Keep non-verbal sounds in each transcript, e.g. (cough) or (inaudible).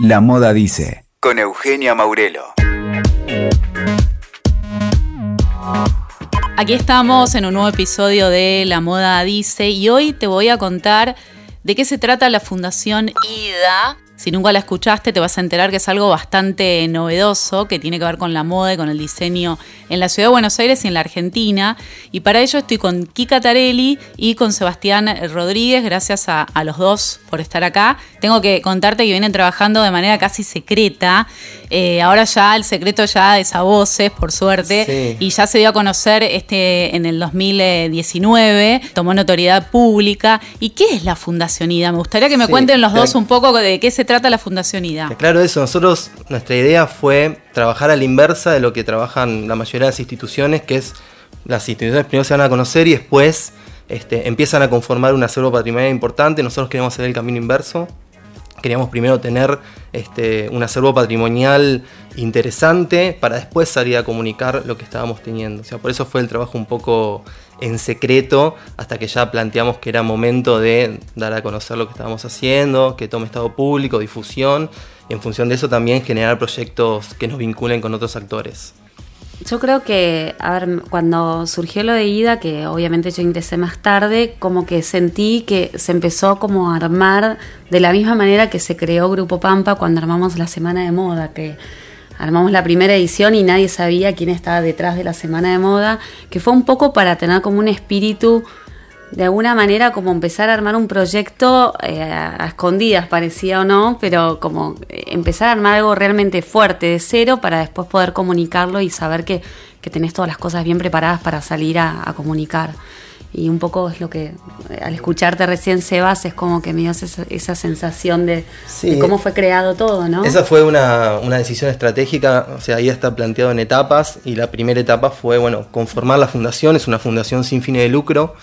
La Moda Dice, con Eugenia Maurelo. Aquí estamos en un nuevo episodio de La Moda Dice y hoy te voy a contar de qué se trata la Fundación IDA, si nunca la escuchaste, te vas a enterar que es algo bastante novedoso, que tiene que ver con la moda y con el diseño en la ciudad de Buenos Aires y en la Argentina. Y para ello estoy con Kika Tarelli y con Sebastián Rodríguez. Gracias a, los dos por estar acá. Tengo que contarte que vienen trabajando de manera casi secreta. Eh, ahora ya el secreto ya es a voces, por suerte. Y ya se dio a conocer este en el 2019. Tomó notoriedad pública. ¿Y qué es la Fundación IDA? Me gustaría que me cuenten los dos un poco de qué se trata la Fundación IDA? Claro, eso. Nosotros, nuestra idea fue trabajar a la inversa de lo que trabajan la mayoría de las instituciones, que es las instituciones primero se van a conocer y después este, empiezan a conformar un acervo patrimonial importante. Nosotros queremos hacer el camino inverso. Queríamos primero tener este, un acervo patrimonial interesante para después salir a comunicar lo que estábamos teniendo. O sea, por eso fue el trabajo un poco en secreto hasta que ya planteamos que era momento de dar a conocer lo que estábamos haciendo, que tome estado público, difusión, y en función de eso también generar proyectos que nos vinculen con otros actores. Yo creo que, a ver, cuando surgió lo de IDA, que obviamente yo ingresé más tarde, como que sentí que se empezó como a armar de la misma manera que se creó Grupo Pampa cuando armamos la Semana de Moda, que armamos la primera edición y nadie sabía quién estaba detrás de la Semana de Moda, que fue un poco para tener como un espíritu, de alguna manera como empezar a armar un proyecto eh, a escondidas, parecía o no, pero como empezar a armar algo realmente fuerte de cero para después poder comunicarlo y saber que, que tenés todas las cosas bien preparadas para salir a comunicar y un poco es lo que al escucharte recién Sebas es como que me dio esa, sensación de, cómo fue creado todo, ¿no? Esa fue una, decisión estratégica, o sea, ahí está planteado en etapas y la primera etapa fue, bueno, conformar la fundación, es una fundación sin fines de lucro,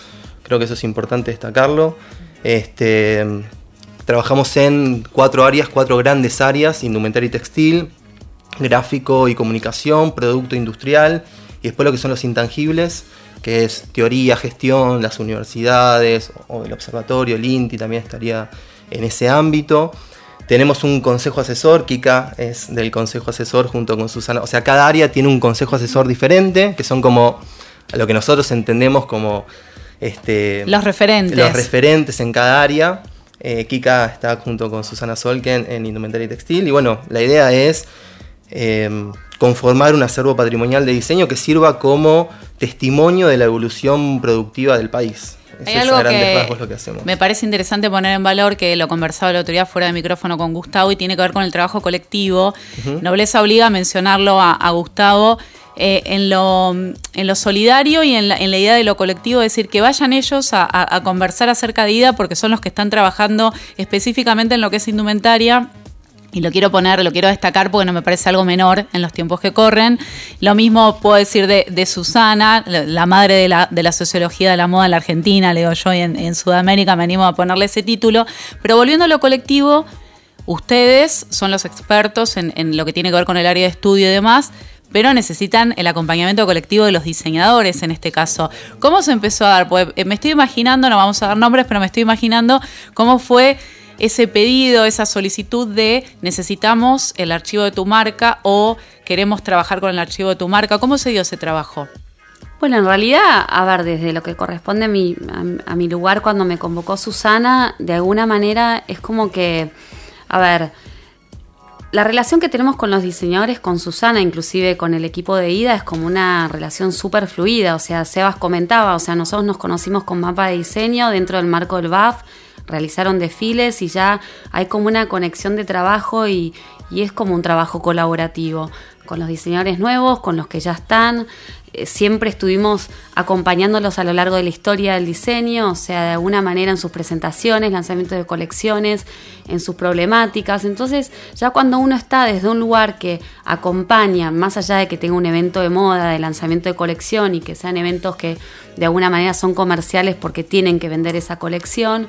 creo que eso es importante destacarlo. Este, trabajamos en cuatro áreas, cuatro grandes áreas, indumentaria y textil, gráfico y comunicación, producto industrial y después lo que son los intangibles que es teoría, gestión, las universidades o el observatorio, el INTI también estaría en ese ámbito. Tenemos un consejo asesor, Kika es del consejo asesor junto con Susana, o sea, cada área tiene un consejo asesor diferente, que son como lo que nosotros entendemos como este, los referentes. Los referentes en cada área. Eh, Kika está junto con Susana Solken en Indumentaria y Textil. Y bueno, la idea es eh, conformar un acervo patrimonial de diseño que sirva como testimonio de la evolución productiva del país. Hay algo que, lo que hacemos. me parece interesante poner en valor, que lo conversaba la autoridad fuera de micrófono con Gustavo y tiene que ver con el trabajo colectivo. Nobleza obliga a mencionarlo a, Gustavo. Eh, en, lo, en lo solidario y en la, en la, idea de lo colectivo, es decir, que vayan ellos a, conversar acerca de IDA porque son los que están trabajando específicamente en lo que es indumentaria y lo quiero poner, lo quiero destacar porque no me parece algo menor en los tiempos que corren. Lo mismo puedo decir de, Susana, la madre de la, de la, sociología de la moda en la Argentina, leo yo, y en, Sudamérica me animo a ponerle ese título. Pero volviendo a lo colectivo, ustedes son los expertos en, en lo que tiene que ver con el área de estudio y demás pero necesitan el acompañamiento colectivo de los diseñadores en este caso. ¿Cómo se empezó a dar? Pues me estoy imaginando, no vamos a dar nombres, pero me estoy imaginando cómo fue ese pedido, esa solicitud de necesitamos el archivo de tu marca o queremos trabajar con el archivo de tu marca. ¿Cómo se dio ese trabajo? Bueno, en realidad, a ver, desde lo que corresponde a mi, a, mi lugar cuando me convocó Susana, de alguna manera es como que, a ver, la relación que tenemos con los diseñadores, con Susana, inclusive con el equipo de IDA, es como una relación súper fluida. O sea, Sebas comentaba, o sea, nosotros nos conocimos con mapa de diseño dentro del marco del BAF realizaron desfiles y ya hay como una conexión de trabajo y, es como un trabajo colaborativo con los diseñadores nuevos, con los que ya están. Eh, siempre estuvimos acompañándolos a lo largo de la historia del diseño, o sea, de alguna manera en sus presentaciones, lanzamientos de colecciones, en sus problemáticas. Entonces, ya cuando uno está desde un lugar que acompaña, más allá de que tenga un evento de moda, de lanzamiento de colección y que sean eventos que de alguna manera son comerciales porque tienen que vender esa colección,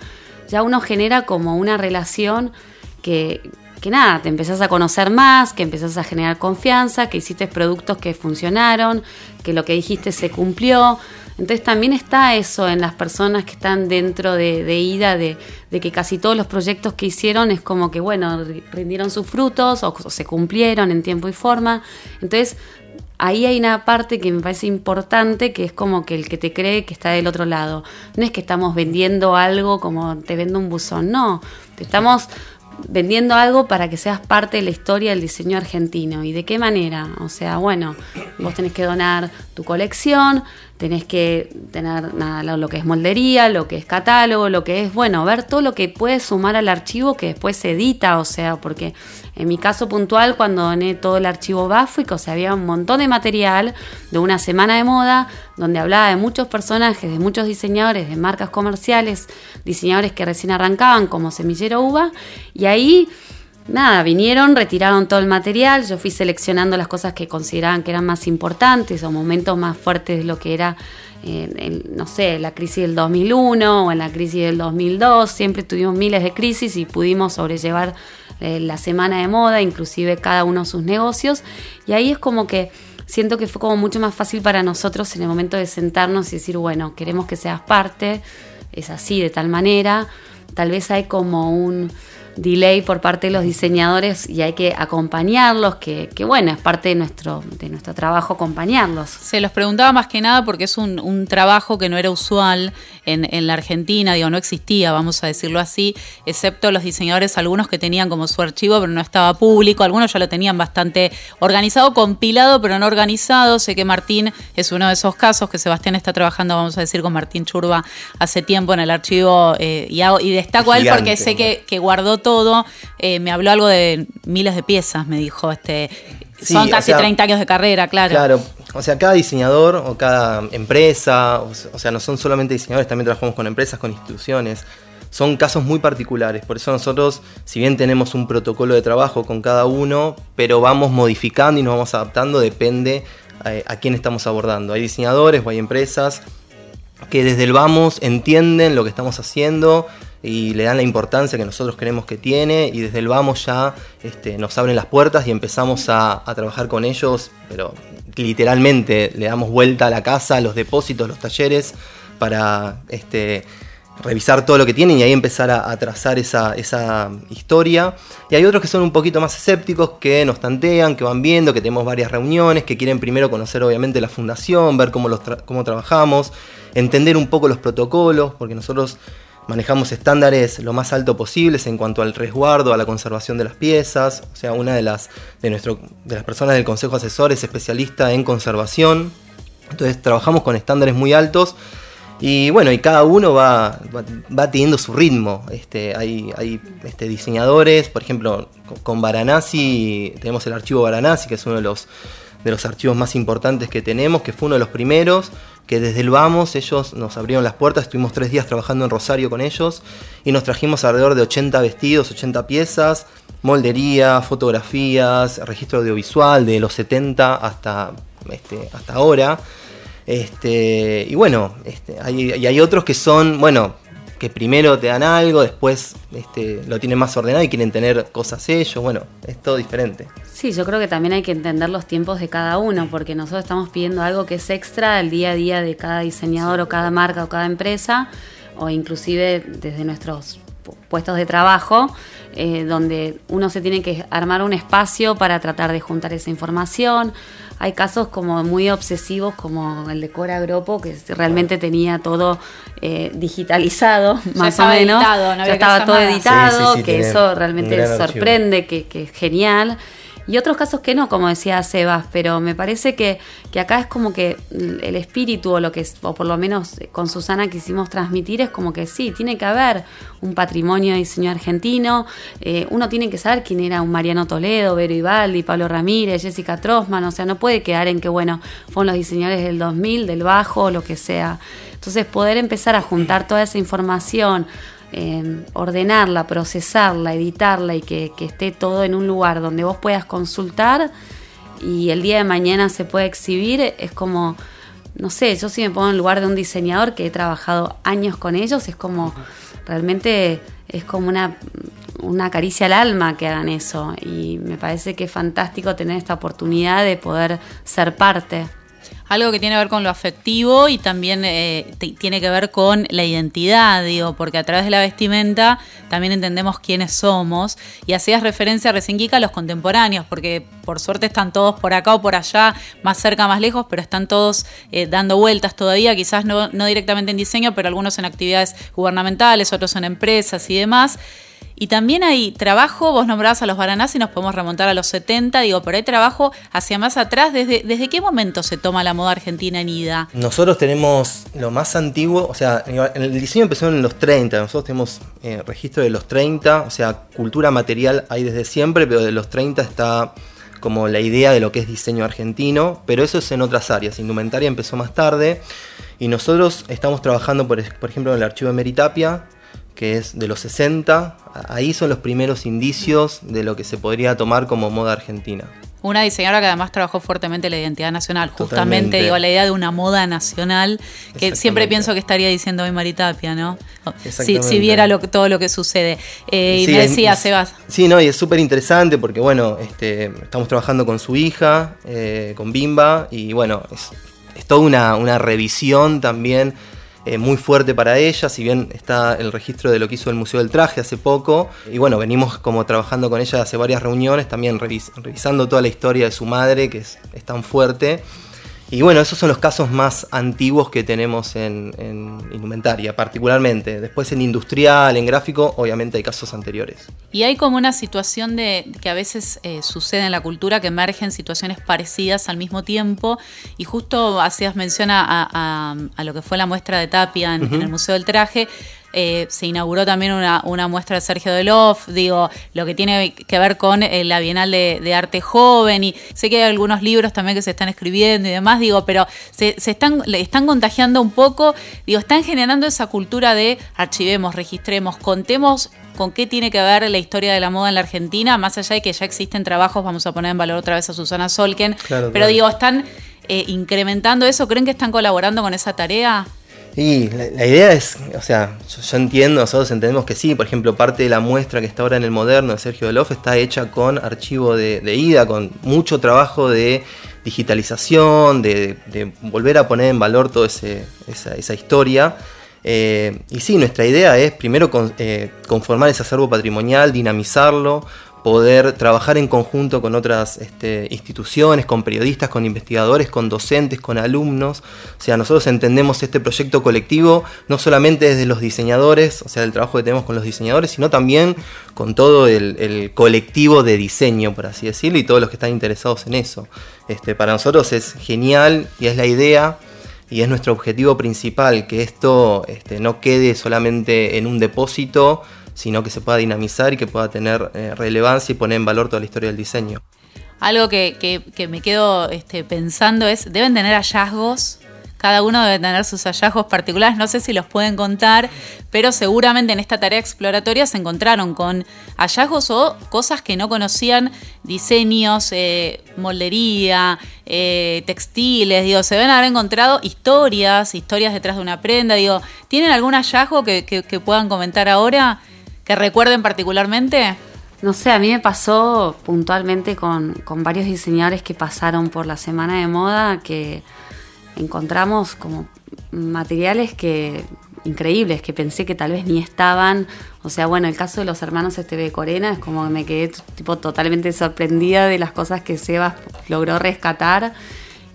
ya uno genera como una relación que, que nada, te empezás a conocer más, que empezás a generar confianza, que hiciste productos que funcionaron, que lo que dijiste se cumplió. Entonces también está eso en las personas que están dentro de, IDA, de, que casi todos los proyectos que hicieron es como que, bueno, rindieron sus frutos o, se cumplieron en tiempo y forma. Entonces ahí hay una parte que me parece importante, que es como que el que te cree que está del otro lado. No es que estamos vendiendo algo como te vendo un buzón, no. Te estamos vendiendo algo para que seas parte de la historia del diseño argentino. ¿Y de qué manera? O sea, bueno, vos tenés que donar tu colección, tenés que tener nada, lo que es moldería, lo que es catálogo, lo que es, bueno, ver todo lo que puedes sumar al archivo que después se edita, o sea, porque en mi caso puntual, cuando doné todo el archivo Bafuic, o sea, había un montón de material de una semana de moda, donde hablaba de muchos personajes, de muchos diseñadores, de marcas comerciales, diseñadores que recién arrancaban como Semillero Uva, y ahí nada, vinieron, retiraron todo el material, yo fui seleccionando las cosas que consideraban que eran más importantes o momentos más fuertes de lo que era, eh, no sé, la crisis del 2001 o en la crisis del 2002, siempre tuvimos miles de crisis y pudimos sobrellevar eh, la semana de moda, inclusive cada uno sus negocios, y ahí es como que siento que fue como mucho más fácil para nosotros en el momento de sentarnos y decir, bueno, queremos que seas parte, es así, de tal manera, tal vez hay como un delay por parte de los diseñadores y hay que acompañarlos, que, bueno, es parte de nuestro, de nuestro trabajo acompañarlos. Se los preguntaba más que nada porque es un, un trabajo que no era usual en, en, la Argentina, digo, no existía, vamos a decirlo así, excepto los diseñadores, algunos que tenían como su archivo, pero no estaba público, algunos ya lo tenían bastante organizado, compilado, pero no organizado. Sé que Martín es uno de esos casos, que Sebastián está trabajando, vamos a decir, con Martín Churba hace tiempo en el archivo eh, y, y, destaco a él porque sé que, que guardó todo, eh, me habló algo de miles de piezas, me dijo, este, son casi 30 años de carrera, claro. Claro, o sea, cada diseñador o cada empresa, o sea, no son solamente diseñadores, también trabajamos con empresas, con instituciones. Son casos muy particulares, por eso nosotros, si bien tenemos un protocolo de trabajo con cada uno, pero vamos modificando y nos vamos adaptando, depende eh, a, quién estamos abordando. Hay diseñadores o hay empresas que desde el vamos entienden lo que estamos haciendo, y le dan la importancia que nosotros creemos que tiene y desde el vamos ya este, nos abren las puertas y empezamos a, trabajar con ellos, pero literalmente le damos vuelta a la casa, los depósitos, los talleres, para este, revisar todo lo que tienen y ahí empezar a, trazar esa, esa, historia. Y hay otros que son un poquito más escépticos, que nos tantean, que van viendo, que tenemos varias reuniones, que quieren primero conocer obviamente la fundación, ver cómo, los cómo trabajamos, entender un poco los protocolos, porque nosotros manejamos estándares lo más alto posibles en cuanto al resguardo, a la conservación de las piezas. O sea, una de las, de nuestro, de las personas del Consejo Asesor es especialista en conservación. Entonces trabajamos con estándares muy altos. Y bueno, y cada uno va, va, teniendo su ritmo. Este, hay hay este, diseñadores, por ejemplo, con Varanasi, tenemos el archivo Varanasi, que es uno de los, de los archivos más importantes que tenemos, que fue uno de los primeros que desde el Vamos ellos nos abrieron las puertas, estuvimos tres días trabajando en Rosario con ellos y nos trajimos alrededor de 80 vestidos, 80 piezas, moldería, fotografías, registro audiovisual de los 70 hasta, este, hasta ahora. Este, y bueno, este, hay, y hay otros que son, bueno, que primero te dan algo, después este, lo tienen más ordenado y quieren tener cosas ellos. Bueno, es todo diferente. Sí, yo creo que también hay que entender los tiempos de cada uno, porque nosotros estamos pidiendo algo que es extra al día a día de cada diseñador o cada marca o cada empresa, o inclusive desde nuestros puestos de trabajo, eh, donde uno se tiene que armar un espacio para tratar de juntar esa información. Hay casos como muy obsesivos como el de Cora Gropo, que realmente tenía todo eh, digitalizado, más o menos. ya estaba todo editado, que eso realmente sorprende, que, que es genial y otros casos que no, como decía Sebas, pero me parece que, que acá es como que el espíritu o lo que, o por lo menos con Susana quisimos transmitir es como que sí, tiene que haber un patrimonio de diseño argentino, eh, uno tiene que saber quién era un Mariano Toledo, Vero Ibaldi, Pablo Ramírez, Jessica Trosman, o sea, no puede quedar en que, bueno, fueron los diseñadores del 2000, del bajo, lo que sea. Entonces, poder empezar a juntar toda esa información, ordenarla, procesarla, editarla y que, esté todo en un lugar donde vos puedas consultar y el día de mañana se pueda exhibir, es como, no sé, yo si me pongo en el lugar de un diseñador que he trabajado años con ellos, es como, realmente es como una, una caricia al alma que hagan eso y me parece que es fantástico tener esta oportunidad de poder ser parte. Algo que tiene que ver con lo afectivo y también eh, tiene que ver con la identidad, digo, porque a través de la vestimenta también entendemos quiénes somos y hacías referencia recién Kika a los contemporáneos, porque por suerte están todos por acá o por allá, más cerca, más lejos, pero están todos eh, dando vueltas todavía, quizás no, no directamente en diseño, pero algunos en actividades gubernamentales, otros en empresas y demás. Y también hay trabajo, vos nombrabas a los Baranás y nos podemos remontar a los 70, digo, pero hay trabajo hacia más atrás. ¿Desde, desde qué momento se toma la moda argentina en IDA? Nosotros tenemos lo más antiguo, o sea, el diseño empezó en los 30, nosotros tenemos eh, registro de los 30, o sea, cultura material hay desde siempre, pero de los 30 está como la idea de lo que es diseño argentino, pero eso es en otras áreas. Indumentaria empezó más tarde y nosotros estamos trabajando, por, por ejemplo, en el archivo de Meritapia, que es de los 60. Ahí son los primeros indicios de lo que se podría tomar como moda argentina. Una diseñadora que además trabajó fuertemente la identidad nacional, justamente digo, la idea de una moda nacional, que siempre pienso que estaría diciendo hoy Maritapia, ¿no? Si, si, viera lo, todo lo que sucede. Eh, y me decía, Sebas. Sí, no, y es súper interesante porque, bueno, este, estamos trabajando con su hija, eh, con Bimba, y bueno, es, es toda una, una revisión también eh, muy fuerte para ella, si bien está el registro de lo que hizo el Museo del Traje hace poco, y bueno, venimos como trabajando con ella hace varias reuniones, también revisando toda la historia de su madre, que es tan fuerte. Y bueno, esos son los casos más antiguos que tenemos en, indumentaria, particularmente. Después en industrial, en gráfico, obviamente hay casos anteriores. Y hay como una situación de que a veces eh, sucede en la cultura que emergen situaciones parecidas al mismo tiempo. Y justo hacías mención a, lo que fue la muestra de Tapia en el Museo del Traje. Eh, se inauguró también una, muestra de Sergio Delof, digo, lo que tiene que ver con eh, la Bienal de, Arte Joven, y sé que hay algunos libros también que se están escribiendo y demás, digo, pero se, están, le están contagiando un poco, digo, están generando esa cultura de archivemos, registremos, contemos con qué tiene que ver la historia de la moda en la Argentina, más allá de que ya existen trabajos, vamos a poner en valor otra vez a Susana Solken, pero digo, están eh, incrementando eso, ¿creen que están colaborando con esa tarea? Y la, idea es, o sea, yo, entiendo, nosotros entendemos que sí, por ejemplo, parte de la muestra que está ahora en el moderno de Sergio Delof está hecha con archivo de, ida, con mucho trabajo de digitalización, de, volver a poner en valor toda esa, historia. Eh, y sí, nuestra idea es primero eh, conformar ese acervo patrimonial, dinamizarlo, poder trabajar en conjunto con otras este, instituciones, con periodistas, con investigadores, con docentes, con alumnos. O sea, nosotros entendemos este proyecto colectivo no solamente desde los diseñadores, o sea, el trabajo que tenemos con los diseñadores, sino también con todo el, colectivo de diseño, por así decirlo, y todos los que están interesados en eso. Este, para nosotros es genial y es la idea y es nuestro objetivo principal, que esto este, no quede solamente en un depósito, sino que se pueda dinamizar y que pueda tener eh, relevancia y poner en valor toda la historia del diseño. Algo que, me quedo este, pensando es, deben tener hallazgos, cada uno debe tener sus hallazgos particulares, no sé si los pueden contar, pero seguramente en esta tarea exploratoria se encontraron con hallazgos o cosas que no conocían, diseños, eh, moldería, eh, textiles, digo, se deben haber encontrado historias, historias detrás de una prenda, digo, ¿tienen algún hallazgo que, que puedan comentar ahora? Que recuerden particularmente? No sé, a mí me pasó puntualmente con, varios diseñadores que pasaron por la semana de moda que encontramos como materiales que increíbles que pensé que tal vez ni estaban. O sea, bueno, el caso de los hermanos Esteve Corena es como que me quedé tipo totalmente sorprendida de las cosas que Sebas logró rescatar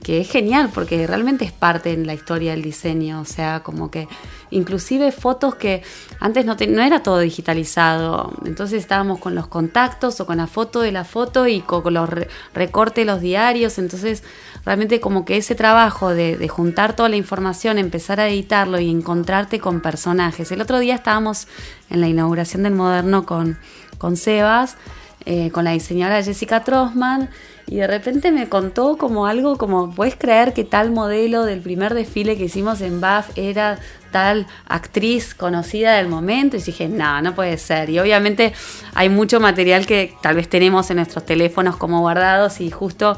que es genial porque realmente es parte en la historia del diseño, o sea, como que inclusive fotos que antes no, no era todo digitalizado, entonces estábamos con los contactos o con la foto de la foto y con, los recortes los diarios, entonces realmente como que ese trabajo de, juntar toda la información, empezar a editarlo y encontrarte con personajes. El otro día estábamos en la inauguración del Moderno con, con Sebas, eh, con la diseñadora Jessica Trossman, y de repente me contó como algo como, ¿puedes creer que tal modelo del primer desfile que hicimos en BAF era tal actriz conocida del momento? Y dije, no, no puede ser. Y obviamente hay mucho material que tal vez tenemos en nuestros teléfonos como guardados y justo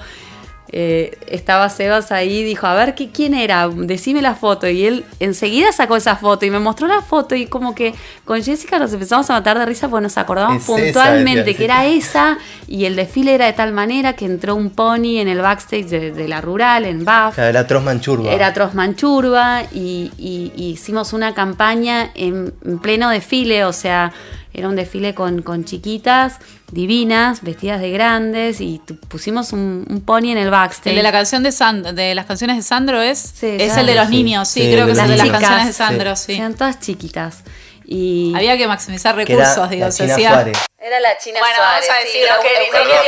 eh, estaba Sebas ahí, dijo, a ver, ¿qué, ¿quién era? Decime la foto. Y él enseguida sacó esa foto y me mostró la foto y como que con Jessica nos empezamos a matar de risa porque nos acordamos puntualmente que era esa y el desfile era de tal manera que entró un pony en el backstage de, la rural, en Buff. Era Trosman Churba. Era Trosman Churba y, hicimos una campaña en pleno desfile, o sea era un desfile con, con chiquitas divinas, vestidas de grandes, y pusimos un, pony en el backstage. El de la canción de Sandro, de las canciones de Sandro es, es el de los niños, sí, creo que es el de las canciones de Sandro, sí. Eran todas chiquitas. Y Había que maximizar recursos, digo, se hacía. Era la China bueno, Suárez. vamos a decir, Eugenia,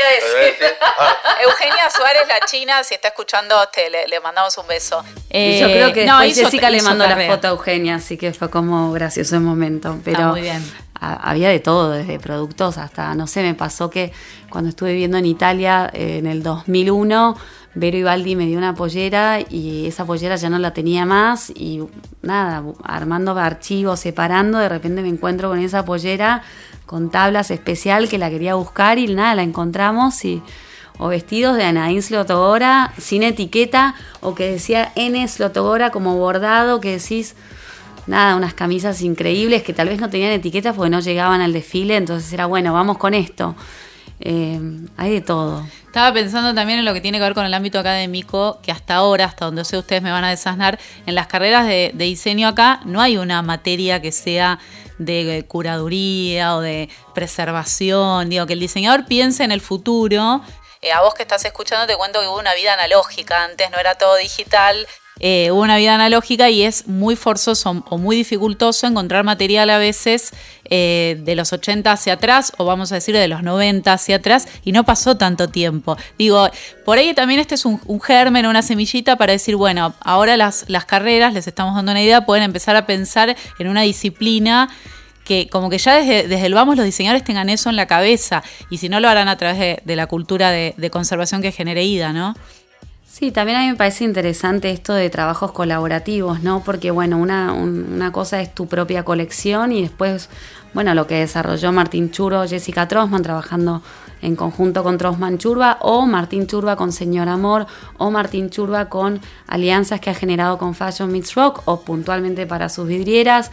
(laughs) Eugenia Suárez, la China, si está escuchando, te, le, mandamos un beso. Eh, yo creo que no, Jessica le mandó la foto a Eugenia, así que fue como gracioso el momento. Pero muy bien había de todo, desde productos hasta, no sé, me pasó que cuando estuve viviendo en Italia eh, en el 2001, Vero Ibaldi me dio una pollera y esa pollera ya no la tenía más y nada, armando archivos, separando, de repente me encuentro con esa pollera con tablas especial que la quería buscar y nada, la encontramos y o vestidos de Anaín Slotogora sin etiqueta o que decía N Slotogora como bordado que decís nada, unas camisas increíbles que tal vez no tenían etiquetas porque no llegaban al desfile, entonces era bueno, vamos con esto. Eh, hay de todo. Estaba pensando también en lo que tiene que ver con el ámbito académico, que hasta ahora, hasta donde sé ustedes me van a desasnar, en las carreras de, diseño acá no hay una materia que sea de curaduría o de preservación, digo, que el diseñador piense en el futuro. Eh, a vos que estás escuchando te cuento que hubo una vida analógica, antes no era todo digital eh, una vida analógica y es muy forzoso o muy dificultoso encontrar material a veces eh, de los 80 hacia atrás o vamos a decir de los 90 hacia atrás y no pasó tanto tiempo. Digo, por ahí también este es un, germen, una semillita para decir, bueno, ahora las, carreras, les estamos dando una idea, pueden empezar a pensar en una disciplina que como que ya desde, desde, el vamos los diseñadores tengan eso en la cabeza y si no lo harán a través de, la cultura de, de conservación que genere IDA, ¿no? Sí, también a mí me parece interesante esto de trabajos colaborativos, ¿no? Porque, bueno, una, una cosa es tu propia colección y después, bueno, lo que desarrolló Martín Churro, Jessica Trosman, trabajando en conjunto con Trosman Churba, o Martín Churba con Señor Amor, o Martín Churba con alianzas que ha generado con Fashion Meets Rock, o puntualmente para sus vidrieras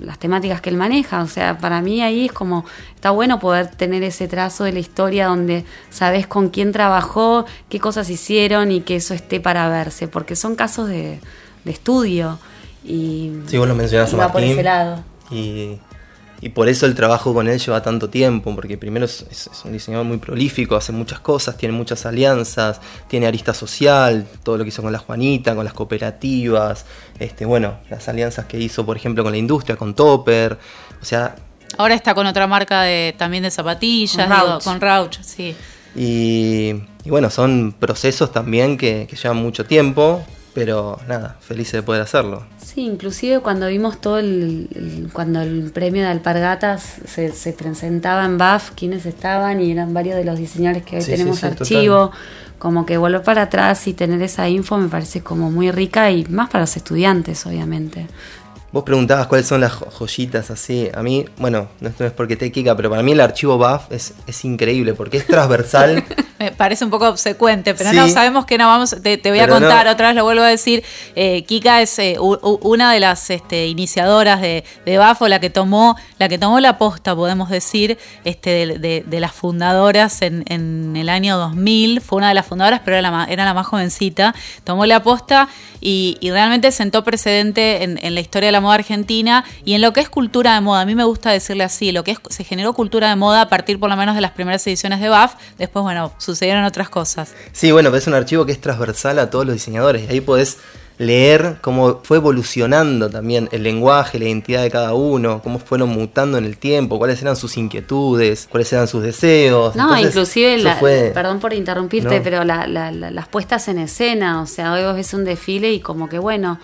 las temáticas que él maneja. O sea, para mí ahí es como, está bueno poder tener ese trazo de la historia donde sabes con quién trabajó, qué cosas hicieron y que eso esté para verse, porque son casos de, estudio. Y, sí, vos lo mencionás a Martín, por ese lado. Y y por eso el trabajo con él lleva tanto tiempo, porque primero es, un diseñador muy prolífico, hace muchas cosas, tiene muchas alianzas, tiene arista social, todo lo que hizo con la Juanita, con las cooperativas, este, bueno, las alianzas que hizo, por ejemplo, con la industria, con Topper, o sea... Ahora está con otra marca de, también de zapatillas, con Rauch, sí. Y, bueno, son procesos también que, que llevan mucho tiempo, pero nada, feliz de poder hacerlo. Sí, inclusive cuando vimos todo el, cuando el premio de Alpargatas se, se, presentaba en BAF, quienes estaban y eran varios de los diseñadores que hoy tenemos archivo, como que volver para atrás y tener esa info me parece como muy rica y más para los estudiantes, obviamente. Vos preguntabas cuáles son las joyitas así. A mí, bueno, no, es porque te Kika, pero para mí el archivo BAF es, es increíble porque es transversal. (laughs) Me parece un poco obsecuente, pero no, sabemos que no vamos. Te, voy a contar, otra vez lo vuelvo a decir. Eh, Kika es eh, una de las este, iniciadoras de, de BAF, la que tomó, la que tomó la posta, podemos decir, este, de, las fundadoras en, el año 2000. Fue una de las fundadoras, pero era la, era la más jovencita. Tomó la posta y, realmente sentó precedente en, en la historia de la moda argentina y en lo que es cultura de moda. A mí me gusta decirle así, lo que es, se generó cultura de moda a partir por lo menos de las primeras ediciones de BAF, después, bueno, sucedieron otras cosas. Sí, bueno, es un archivo que es transversal a todos los diseñadores y ahí podés leer cómo fue evolucionando también el lenguaje, la identidad de cada uno, cómo fueron mutando en el tiempo, cuáles eran sus inquietudes, cuáles eran sus deseos. No, inclusive, perdón por interrumpirte, pero las puestas en escena, o sea, hoy vos ves un desfile y como que bueno,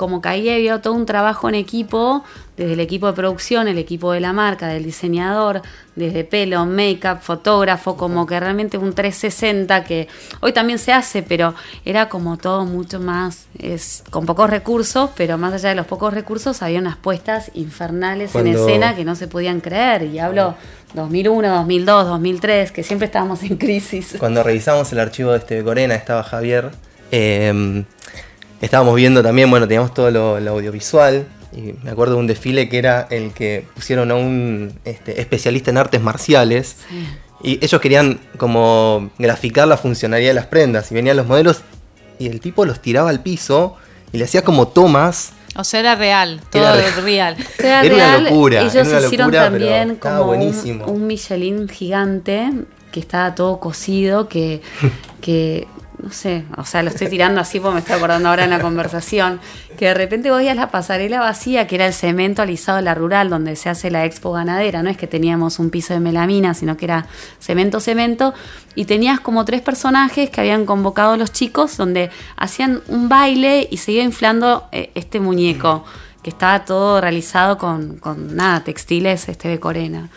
como que ahí había todo un trabajo en equipo, desde el equipo de producción, el equipo de la marca, del diseñador, desde pelo, make-up, fotógrafo, como que realmente un 360 que hoy también se hace, pero era como todo mucho más, es, con pocos recursos, pero más allá de los pocos recursos había unas puestas infernales en escena que no se podían creer, y hablo 2001, 2002, 2003, que siempre estábamos en crisis. Cuando revisamos el archivo de este Corena, estaba Javier, em, estábamos viendo también, bueno, teníamos todo lo, audiovisual, y me acuerdo de un desfile que era el que pusieron a un este, especialista en artes marciales. Y ellos querían como graficar la funcionalidad de las prendas. Y venían los modelos y el tipo los tiraba al piso y le hacía como tomas. O sea, era real, todo (laughs) era real. Era, una locura. Ellos hicieron también como un, Michelin gigante que estaba todo cosido, que, (laughs) que no sé, o sea, lo estoy tirando así porque me estoy acordando ahora en la conversación, que de repente voy a la pasarela vacía, que era el cemento alisado de la rural, donde se hace la expo ganadera, no es que teníamos un piso de melamina, sino que era cemento, cemento, y tenías como tres personajes que habían convocado los chicos, donde hacían un baile y se iba inflando eh, este muñeco, que estaba todo realizado con, con nada, textiles este de Corena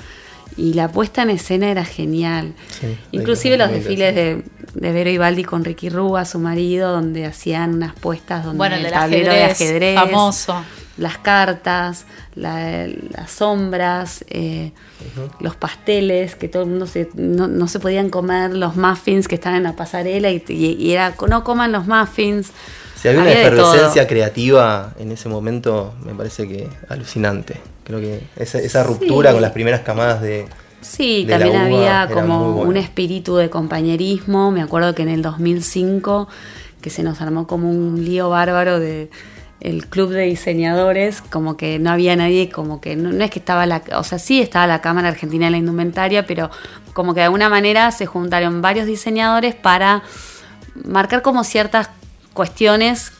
y la puesta en escena era genial. Inclusive los desfiles de, de Vero Ibaldi con Ricky Rúa, su marido, donde hacían unas puestas donde bueno, el, tablero de ajedrez, famoso. las cartas, las sombras, eh, los pasteles, que todo el mundo se, no, se podían comer, los muffins que estaban en la pasarela y, y era no coman los muffins. Si había una efervescencia creativa en ese momento, me parece que alucinante. Creo que esa, ruptura con las primeras camadas de, Sí, también había como un espíritu de compañerismo. Me acuerdo que en el 2005 que se nos armó como un lío bárbaro de el club de diseñadores, como que no había nadie, como que no, es que estaba la, o sea, sí estaba la Cámara Argentina de la Indumentaria, pero como que de alguna manera se juntaron varios diseñadores para marcar como ciertas cuestiones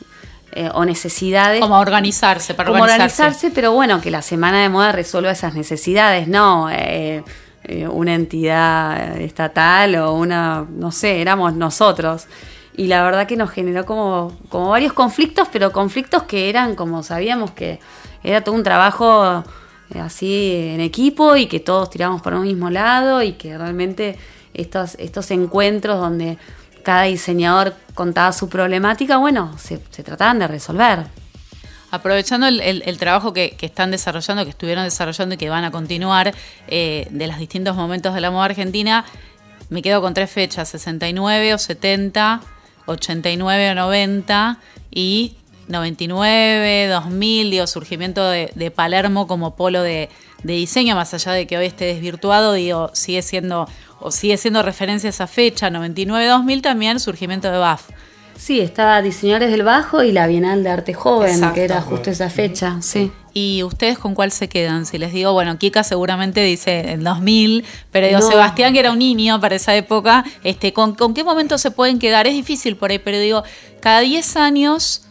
eh, o necesidades. Como organizarse, para como organizarse. pero bueno, que la Semana de Moda resuelva esas necesidades, no eh, eh, una entidad estatal o una, no sé, éramos nosotros. Y la verdad que nos generó como, como varios conflictos, pero conflictos que eran como sabíamos que era todo un trabajo así en equipo y que todos tiramos por un mismo lado y que realmente estos, estos encuentros donde cada diseñador contaba su problemática, bueno, se, trataban de resolver. Aprovechando el, trabajo que, están desarrollando, que estuvieron desarrollando y que van a continuar eh, de los distintos momentos de la moda argentina, me quedo con tres fechas, 69 o 70, 89 o 90 y 99, 2000, digo, surgimiento de, Palermo como polo de, de, diseño, más allá de que hoy esté desvirtuado, digo, sigue siendo o sigue siendo referencia a esa fecha, 99-2000 también, surgimiento de BAF. Sí, estaba Diseñadores del Bajo y la Bienal de Arte Joven, que era justo esa fecha, sí. ¿Y ustedes con cuál se quedan? Si les digo, bueno, Kika seguramente dice en 2000, pero digo, Sebastián, que era un niño para esa época, este, ¿con, ¿con qué momento se pueden quedar? Es difícil por ahí, pero digo, cada 10 años,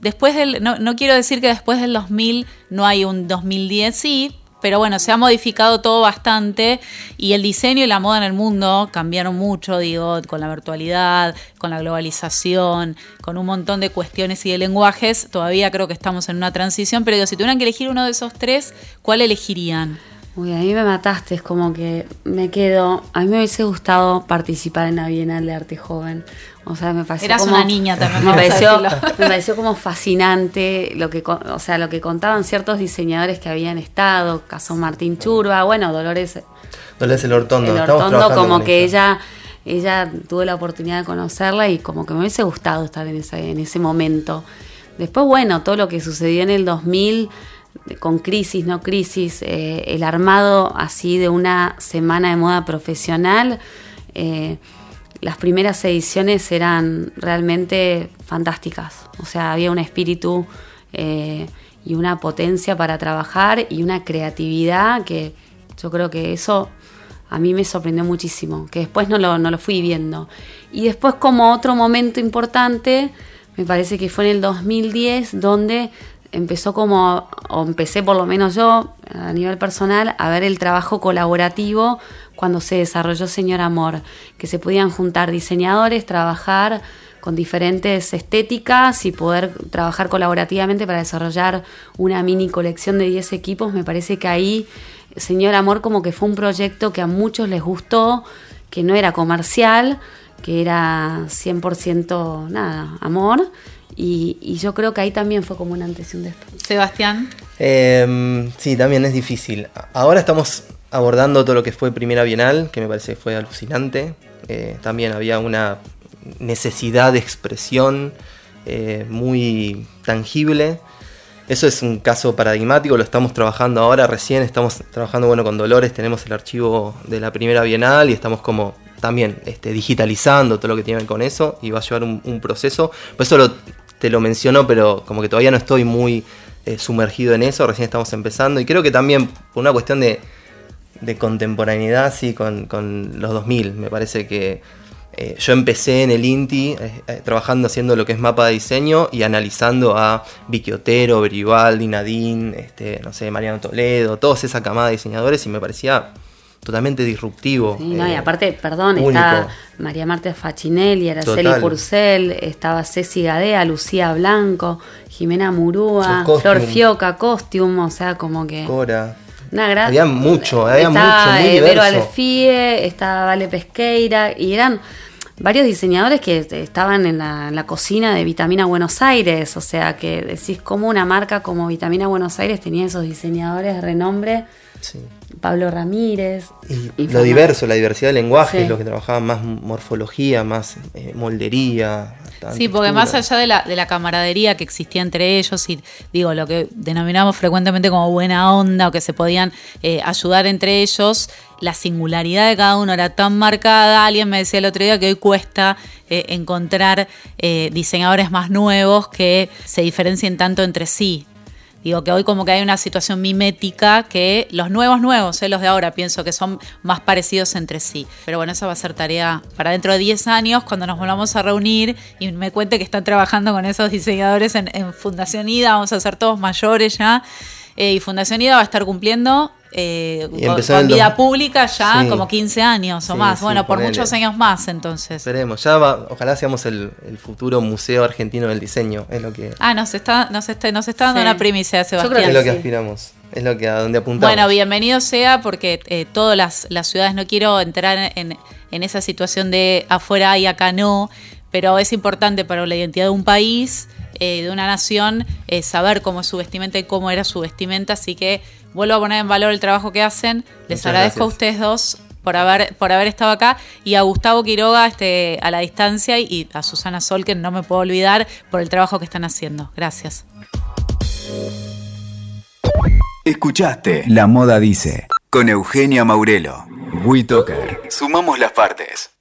después del, no, no quiero decir que después del 2000 no hay un 2010, sí, pero bueno, se ha modificado todo bastante y el diseño y la moda en el mundo cambiaron mucho, digo, con la virtualidad, con la globalización, con un montón de cuestiones y de lenguajes. Todavía creo que estamos en una transición, pero digo, si tuvieran que elegir uno de esos tres, ¿cuál elegirían? Uy, a mí me mataste, es como que me quedo. A mí me hubiese gustado participar en la Bienal de Arte Joven. O sea, me pareció Eras una niña también. Me (laughs) pareció, me pareció como fascinante lo que, o sea, lo que contaban ciertos diseñadores que habían estado, caso Martín Churba, bueno, Dolores. Dolores el Hortondo. El Hortondo, como que ella, ella tuvo la oportunidad de conocerla y como que me hubiese gustado estar en ese, en ese momento. Después, bueno, todo lo que sucedió en el 2000 con crisis, no crisis, eh, el armado así de una semana de moda profesional, eh, las primeras ediciones eran realmente fantásticas. O sea, había un espíritu eh, y una potencia para trabajar y una creatividad que yo creo que eso a mí me sorprendió muchísimo, que después no lo, no lo fui viendo. Y después como otro momento importante, me parece que fue en el 2010, donde empezó como, o empecé por lo menos yo a nivel personal, a ver el trabajo colaborativo cuando se desarrolló Señor Amor, que se podían juntar diseñadores, trabajar con diferentes estéticas y poder trabajar colaborativamente para desarrollar una mini colección de 10 equipos, me parece que ahí Señor Amor como que fue un proyecto que a muchos les gustó, que no era comercial, que era 100% nada, amor. Y, yo creo que ahí también fue como una antes y un después. Sebastián. Em, sí, también es difícil. Ahora estamos abordando todo lo que fue Primera Bienal, que me parece que fue alucinante. Eh, también había una necesidad de expresión eh, muy tangible. Eso es un caso paradigmático, lo estamos trabajando ahora, recién estamos trabajando bueno, con Dolores, tenemos el archivo de la primera Bienal y estamos como también este, digitalizando todo lo que tiene con eso y va a llevar un, proceso. Por eso te lo menciono, pero como que todavía no estoy muy eh, sumergido en eso, recién estamos empezando y creo que también por una cuestión de, contemporaneidad, sí, con, con los 2000, me parece que eh, yo empecé en el INTI eh, trabajando haciendo lo que es mapa de diseño y analizando a Vicky Otero, Berivaldi, Nadine, este, no sé, Mariano Toledo, toda esa camada de diseñadores y me parecía totalmente disruptivo. Sí, no, y aparte, perdón, estaba María Marta Facinelli, Araceli Purcell, estaba Ceci Gadea, Lucía Blanco, Jimena Murúa, Flor Fioca, Costume, o sea, como que... Cora. había mucho, había mucho, muy diverso. Alefie, estaba Vale Pesqueira, y eran varios diseñadores que estaban en la, cocina de Vitamina Buenos Aires, o sea que decís como una marca como Vitamina Buenos Aires tenía esos diseñadores de renombre. Pablo Ramírez. Y, lo diverso, la diversidad de lenguajes, los que trabajaban más morfología, más eh, moldería. Sí, porque más allá de la, de la camaradería que existía entre ellos y digo, lo que denominamos frecuentemente como buena onda o que se podían eh, ayudar entre ellos, la singularidad de cada uno era tan marcada. Alguien me decía el otro día que hoy cuesta eh, encontrar eh, diseñadores más nuevos que se diferencien tanto entre sí. Digo que hoy como que hay una situación mimética que los nuevos nuevos, eh, los de ahora, pienso que son más parecidos entre sí. Pero bueno, esa va a ser tarea para dentro de 10 años, cuando nos volvamos a reunir y me cuente que están trabajando con esos diseñadores en, Fundación IDA, vamos a ser todos mayores ya. y Fundación IDA va a estar cumpliendo eh, con, vida pública ya como 15 años o más. bueno, por muchos años más entonces. Esperemos, ya ojalá seamos el, futuro Museo Argentino del Diseño, es lo que... Ah, nos está, nos está, nos está dando una primicia, Sebastián. Yo creo que es lo que aspiramos, es lo que a donde apuntamos. Bueno, bienvenido sea porque eh, todas las, las, ciudades, no quiero entrar en, en esa situación de afuera y acá no, pero es importante para la identidad de un país eh, de una nación eh, saber cómo es su vestimenta y cómo era su vestimenta. Así que vuelvo a poner en valor el trabajo que hacen. Les agradezco a ustedes dos por haber, por haber estado acá y a Gustavo Quiroga este, a la distancia y a Susana Sol, que no me puedo olvidar por el trabajo que están haciendo. Gracias. Escuchaste La Moda Dice con Eugenia Maurelo. WeToker. Sumamos las partes.